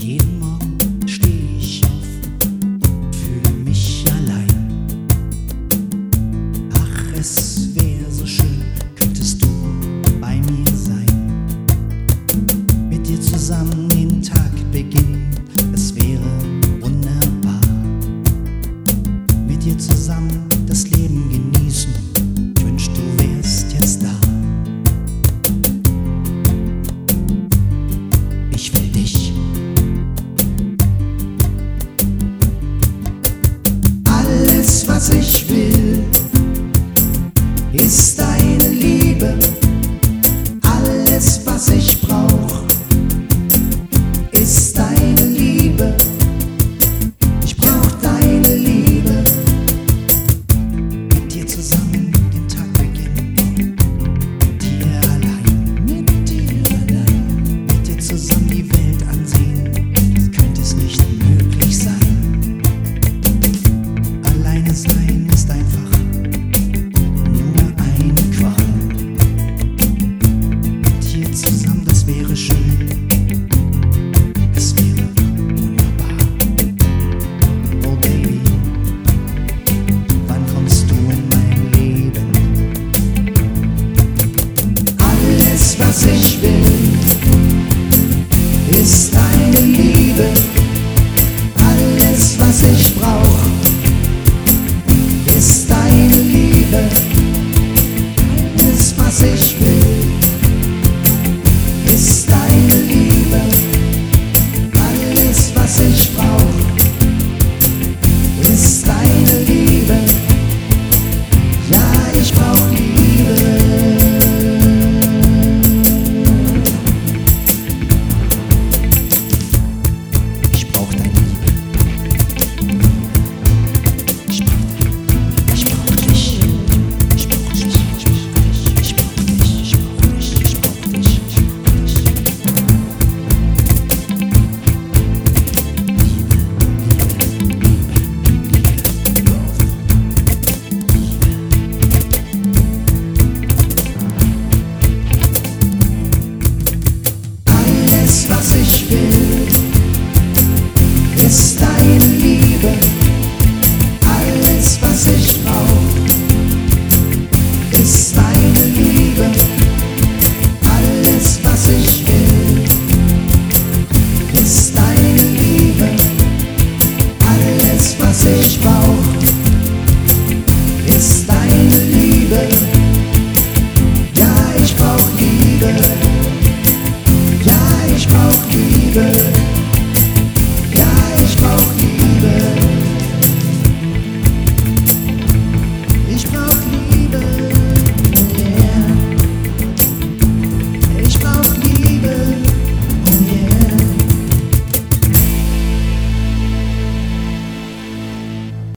Jeden Morgen stehe ich auf, fühle mich allein. Ach, es wäre so schön, könntest du bei mir sein. Mit dir zusammen den Tag beginnen, es wäre wunderbar. Mit dir zusammen ist deine Liebe, alles was ich brauch, ist deine Liebe. Ich brauch deine Liebe. Mit dir zusammen. Decision ich will, ist deine Liebe. Alles, was ich war.